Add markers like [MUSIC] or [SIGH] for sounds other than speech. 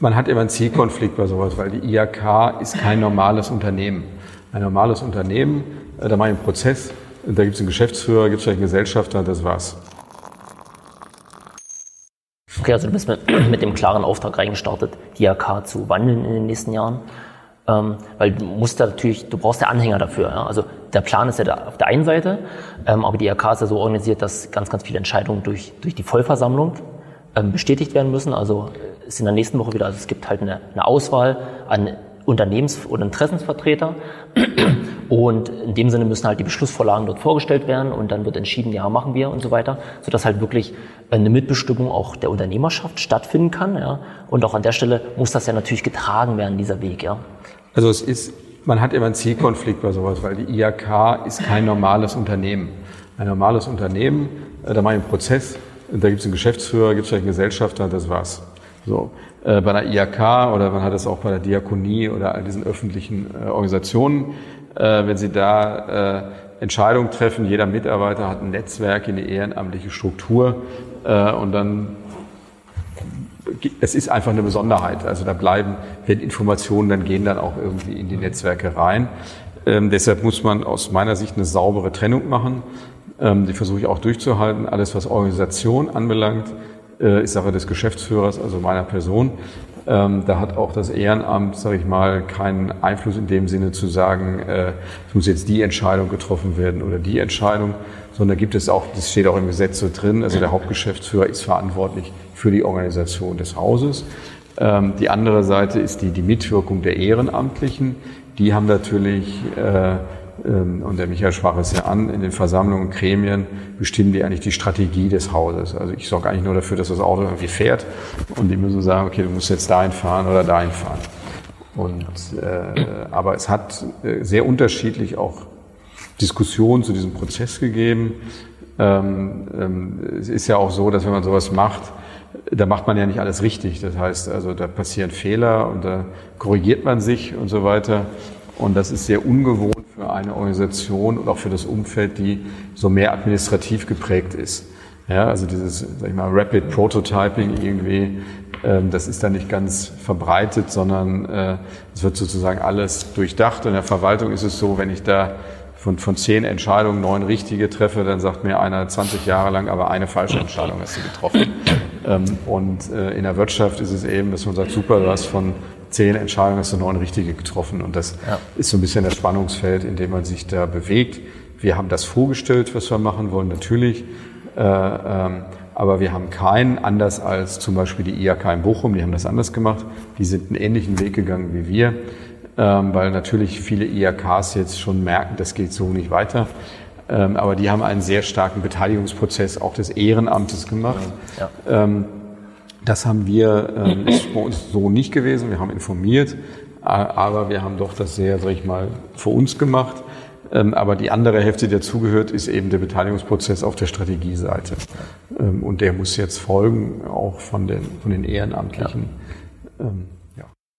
man hat immer einen Zielkonflikt bei sowas, weil die IHK ist kein normales Unternehmen. Ein normales Unternehmen, äh, da mache ich einen Prozess, da gibt es einen Geschäftsführer, gibt es einen Gesellschafter, das war's. Okay, also du bist mit, mit dem klaren Auftrag reingestartet, die IHK zu wandeln in den nächsten Jahren. Ähm, weil du musst da natürlich, du brauchst ja Anhänger dafür. Ja? Also der Plan ist ja da auf der einen Seite, ähm, aber die IHK ist ja so organisiert, dass ganz, ganz viele Entscheidungen durch, durch die Vollversammlung ähm, bestätigt werden müssen. Also ist in der nächsten Woche wieder, also es gibt halt eine, eine Auswahl an Unternehmens- oder Interessensvertreter. [CLEARS THROAT] Und in dem Sinne müssen halt die Beschlussvorlagen dort vorgestellt werden und dann wird entschieden, ja, machen wir und so weiter, sodass halt wirklich eine Mitbestimmung auch der Unternehmerschaft stattfinden kann. Ja. Und auch an der Stelle muss das ja natürlich getragen werden, dieser Weg. Ja. Also es ist, man hat immer einen Zielkonflikt bei sowas, weil die IHK ist kein normales Unternehmen. Ein normales Unternehmen, äh, da mache ich einen Prozess, da gibt es einen Geschäftsführer, gibt es einen Gesellschafter, das war's. So. Äh, bei der IHK oder man hat es auch bei der Diakonie oder all diesen öffentlichen äh, Organisationen, äh, wenn Sie da äh, Entscheidungen treffen, jeder Mitarbeiter hat ein Netzwerk in die ehrenamtliche Struktur äh, und dann es ist einfach eine Besonderheit. Also da bleiben, wenn Informationen dann gehen, dann auch irgendwie in die Netzwerke rein. Ähm, deshalb muss man aus meiner Sicht eine saubere Trennung machen. Ähm, die versuche ich auch durchzuhalten. Alles, was Organisation anbelangt, äh, ist Sache des Geschäftsführers, also meiner Person. Ähm, da hat auch das Ehrenamt, sage ich mal, keinen Einfluss in dem Sinne zu sagen, äh, es muss jetzt die Entscheidung getroffen werden oder die Entscheidung, sondern gibt es auch, das steht auch im Gesetz so drin, also der Hauptgeschäftsführer ist verantwortlich für die Organisation des Hauses. Ähm, die andere Seite ist die, die Mitwirkung der Ehrenamtlichen. Die haben natürlich äh, und der Michael sprach es ja an, in den Versammlungen, Gremien bestimmen die eigentlich die Strategie des Hauses. Also ich sorge eigentlich nur dafür, dass das Auto irgendwie fährt und die müssen sagen, okay, du musst jetzt dahin fahren oder dahin fahren. Und, äh, aber es hat äh, sehr unterschiedlich auch Diskussionen zu diesem Prozess gegeben. Ähm, ähm, es ist ja auch so, dass wenn man sowas macht, da macht man ja nicht alles richtig. Das heißt, also da passieren Fehler und da korrigiert man sich und so weiter. Und das ist sehr ungewohnt eine Organisation und auch für das Umfeld, die so mehr administrativ geprägt ist. Ja, also dieses, sag ich mal, Rapid Prototyping irgendwie, ähm, das ist da nicht ganz verbreitet, sondern äh, es wird sozusagen alles durchdacht. In der Verwaltung ist es so, wenn ich da von, von zehn Entscheidungen neun richtige treffe, dann sagt mir einer 20 Jahre lang, aber eine falsche Entscheidung hast du getroffen. Ähm, und äh, in der Wirtschaft ist es eben, dass man sagt, super, du hast von zehn Entscheidungen hast du neun richtige getroffen. Und das ja. ist so ein bisschen das Spannungsfeld, in dem man sich da bewegt. Wir haben das vorgestellt, was wir machen wollen, natürlich. Äh, ähm, aber wir haben keinen, anders als zum Beispiel die IAK in Bochum, die haben das anders gemacht. Die sind einen ähnlichen Weg gegangen wie wir, ähm, weil natürlich viele IAKs jetzt schon merken, das geht so nicht weiter. Ähm, aber die haben einen sehr starken Beteiligungsprozess auch des Ehrenamtes gemacht. Ja. Ähm, das haben wir, ähm, ist bei uns so nicht gewesen. Wir haben informiert, aber wir haben doch das sehr, sag ich mal, für uns gemacht. Ähm, aber die andere Hälfte, die dazugehört, ist eben der Beteiligungsprozess auf der Strategieseite. Ähm, und der muss jetzt folgen, auch von den, von den Ehrenamtlichen. Ja.